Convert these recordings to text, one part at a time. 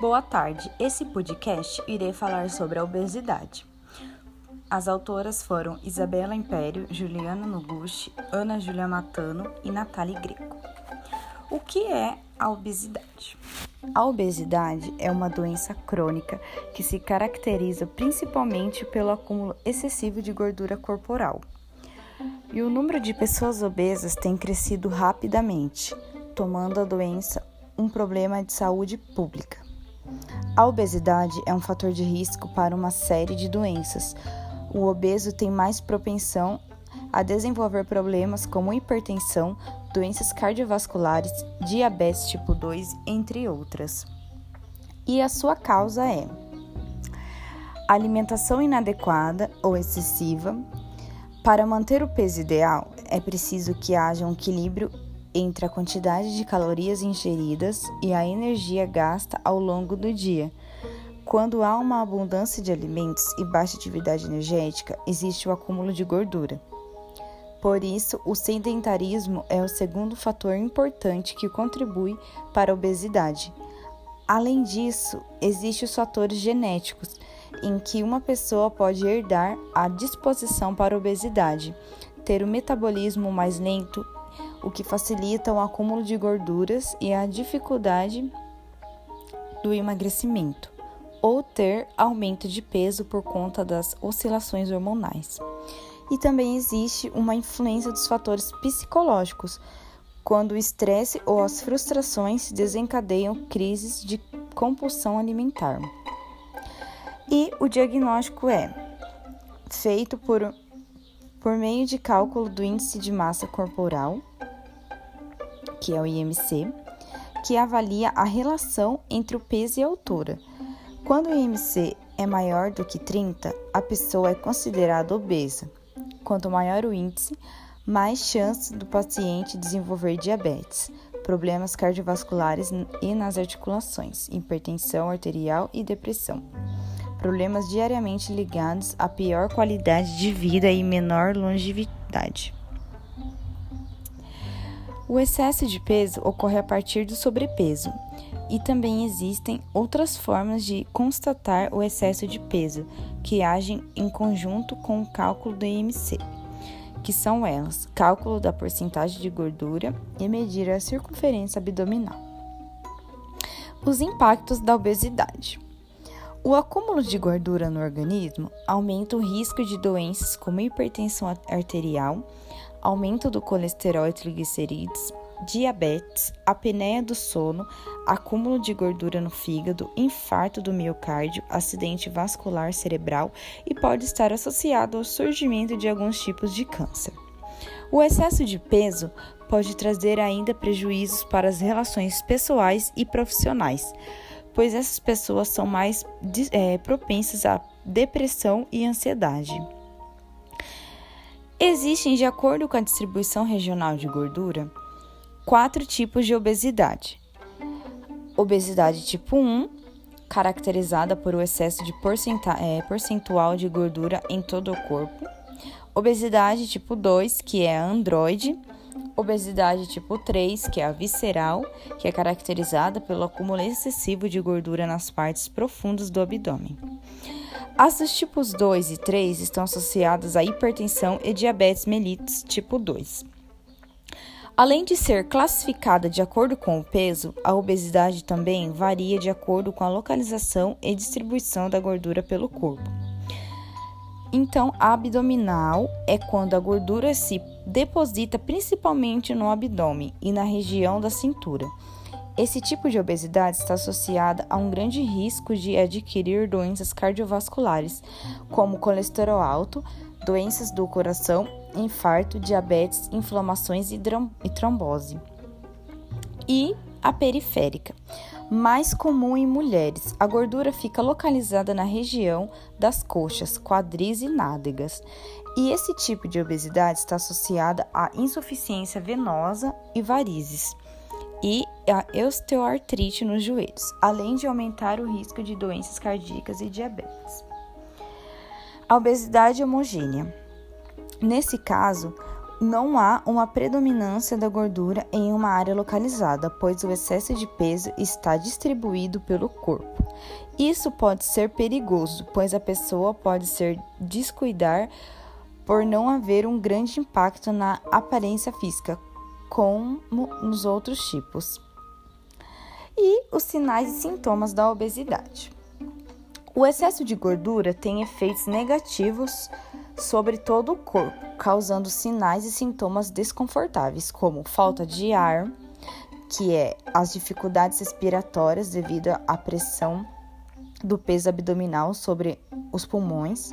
Boa tarde. Esse podcast irei falar sobre a obesidade. As autoras foram Isabela Império, Juliana Noguchi, Ana Júlia Matano e Natália Greco. O que é a obesidade? A obesidade é uma doença crônica que se caracteriza principalmente pelo acúmulo excessivo de gordura corporal. E o número de pessoas obesas tem crescido rapidamente, tomando a doença um problema de saúde pública. A obesidade é um fator de risco para uma série de doenças. O obeso tem mais propensão a desenvolver problemas como hipertensão, doenças cardiovasculares, diabetes tipo 2, entre outras. E a sua causa é alimentação inadequada ou excessiva. Para manter o peso ideal, é preciso que haja um equilíbrio entre a quantidade de calorias ingeridas e a energia gasta ao longo do dia. Quando há uma abundância de alimentos e baixa atividade energética, existe o acúmulo de gordura. Por isso, o sedentarismo é o segundo fator importante que contribui para a obesidade. Além disso, existem os fatores genéticos, em que uma pessoa pode herdar a disposição para a obesidade, ter o metabolismo mais lento, o que facilita o acúmulo de gorduras e a dificuldade do emagrecimento, ou ter aumento de peso por conta das oscilações hormonais. E também existe uma influência dos fatores psicológicos, quando o estresse ou as frustrações desencadeiam crises de compulsão alimentar. E o diagnóstico é feito por, por meio de cálculo do índice de massa corporal, que é o IMC, que avalia a relação entre o peso e a altura. Quando o IMC é maior do que 30, a pessoa é considerada obesa. Quanto maior o índice, mais chance do paciente desenvolver diabetes, problemas cardiovasculares e nas articulações, hipertensão arterial e depressão. Problemas diariamente ligados a pior qualidade de vida e menor longevidade. O excesso de peso ocorre a partir do sobrepeso, e também existem outras formas de constatar o excesso de peso, que agem em conjunto com o cálculo do IMC, que são elas: cálculo da porcentagem de gordura e medir a circunferência abdominal. Os impactos da obesidade. O acúmulo de gordura no organismo aumenta o risco de doenças como hipertensão arterial, aumento do colesterol e triglicerídeos, diabetes, apneia do sono, acúmulo de gordura no fígado, infarto do miocárdio, acidente vascular cerebral e pode estar associado ao surgimento de alguns tipos de câncer. O excesso de peso pode trazer ainda prejuízos para as relações pessoais e profissionais, pois essas pessoas são mais é, propensas a depressão e ansiedade. Existem, de acordo com a distribuição regional de gordura, quatro tipos de obesidade. Obesidade tipo 1, caracterizada por o excesso de é, percentual de gordura em todo o corpo. Obesidade tipo 2, que é a androide. Obesidade tipo 3, que é a visceral, que é caracterizada pelo acúmulo excessivo de gordura nas partes profundas do abdômen. As dos tipos 2 e 3 estão associadas à hipertensão e diabetes mellitus tipo 2. Além de ser classificada de acordo com o peso, a obesidade também varia de acordo com a localização e distribuição da gordura pelo corpo. Então, a abdominal é quando a gordura se deposita principalmente no abdômen e na região da cintura. Esse tipo de obesidade está associada a um grande risco de adquirir doenças cardiovasculares, como colesterol alto, doenças do coração infarto, diabetes, inflamações e trombose. E a periférica, mais comum em mulheres. A gordura fica localizada na região das coxas, quadris e nádegas. E esse tipo de obesidade está associada à insuficiência venosa e varizes e a osteoartrite nos joelhos, além de aumentar o risco de doenças cardíacas e diabetes. A obesidade homogênea. Nesse caso, não há uma predominância da gordura em uma área localizada, pois o excesso de peso está distribuído pelo corpo. Isso pode ser perigoso, pois a pessoa pode ser descuidar por não haver um grande impacto na aparência física, como nos outros tipos. E os sinais e sintomas da obesidade. O excesso de gordura tem efeitos negativos sobre todo o corpo, causando sinais e sintomas desconfortáveis, como falta de ar, que é as dificuldades respiratórias devido à pressão do peso abdominal sobre os pulmões,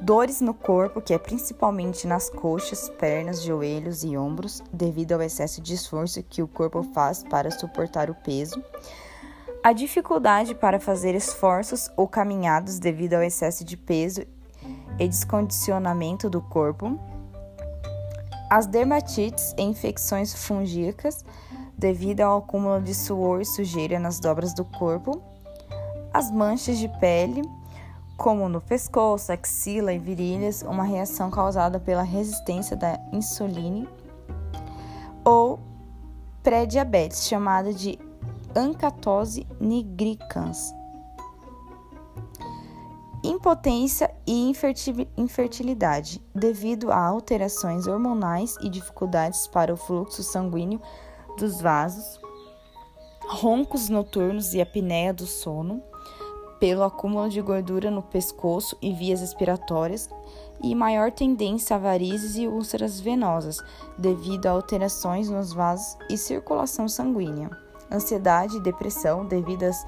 dores no corpo, que é principalmente nas coxas, pernas, joelhos e ombros, devido ao excesso de esforço que o corpo faz para suportar o peso, a dificuldade para fazer esforços ou caminhadas devido ao excesso de peso e descondicionamento do corpo, as dermatites e infecções fungílicas devido ao acúmulo de suor e sujeira nas dobras do corpo, as manchas de pele, como no pescoço, axila e virilhas, uma reação causada pela resistência da insulina, ou pré-diabetes, chamada de ancatose nigricans, impotência e infertilidade, devido a alterações hormonais e dificuldades para o fluxo sanguíneo dos vasos, roncos noturnos e apneia do sono, pelo acúmulo de gordura no pescoço e vias respiratórias, e maior tendência a varizes e úlceras venosas, devido a alterações nos vasos e circulação sanguínea, ansiedade e depressão devido às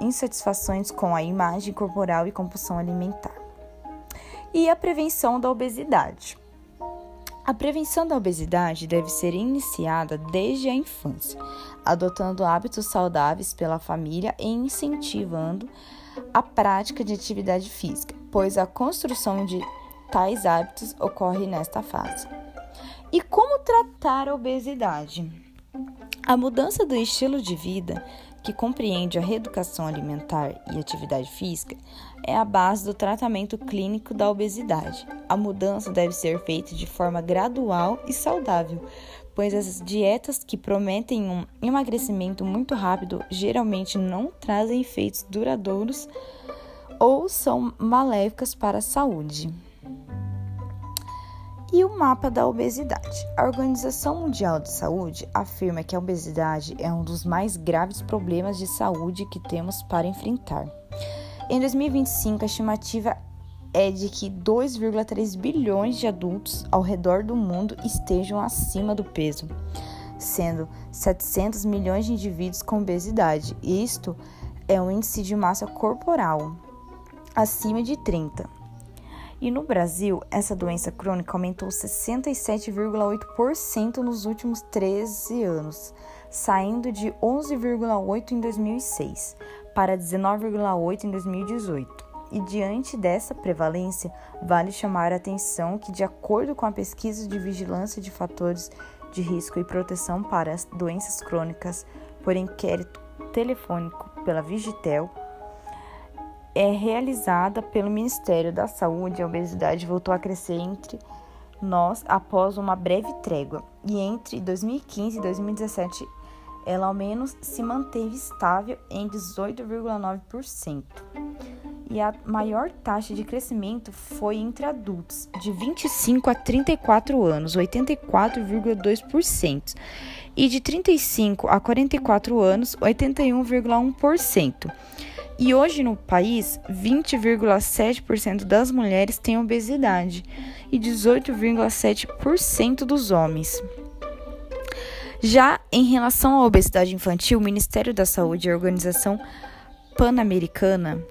insatisfações com a imagem corporal e compulsão alimentar. E a prevenção da obesidade. A prevenção da obesidade deve ser iniciada desde a infância, adotando hábitos saudáveis pela família e incentivando a prática de atividade física, pois a construção de tais hábitos ocorre nesta fase. E como tratar a obesidade? A mudança do estilo de vida que compreende a reeducação alimentar e atividade física, é a base do tratamento clínico da obesidade. A mudança deve ser feita de forma gradual e saudável, pois as dietas que prometem um emagrecimento muito rápido geralmente não trazem efeitos duradouros ou são maléficas para a saúde e o mapa da obesidade. A Organização Mundial de Saúde afirma que a obesidade é um dos mais graves problemas de saúde que temos para enfrentar. Em 2025, a estimativa é de que 2,3 bilhões de adultos ao redor do mundo estejam acima do peso, sendo 700 milhões de indivíduos com obesidade. Isto é um índice de massa corporal acima de 30. E no Brasil, essa doença crônica aumentou 67,8% nos últimos 13 anos, saindo de 11,8% em 2006 para 19,8% em 2018. E diante dessa prevalência, vale chamar a atenção que, de acordo com a pesquisa de vigilância de fatores de risco e proteção para as doenças crônicas por inquérito telefônico pela Vigitel, é realizada pelo Ministério da Saúde, a obesidade voltou a crescer entre nós após uma breve trégua, e entre 2015 e 2017 ela ao menos se manteve estável em 18,9%. E a maior taxa de crescimento foi entre adultos, de 25 a 34 anos, 84,2%, e de 35 a 44 anos, 81,1%. E hoje no país, 20,7% das mulheres têm obesidade e 18,7% dos homens. Já em relação à obesidade infantil, o Ministério da Saúde e a Organização Pan-Americana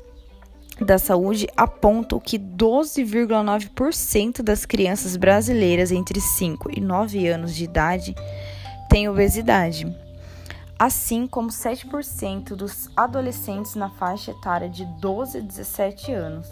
da Saúde apontam que 12,9% das crianças brasileiras entre 5 e 9 anos de idade têm obesidade assim como 7% dos adolescentes na faixa etária de 12 a 17 anos.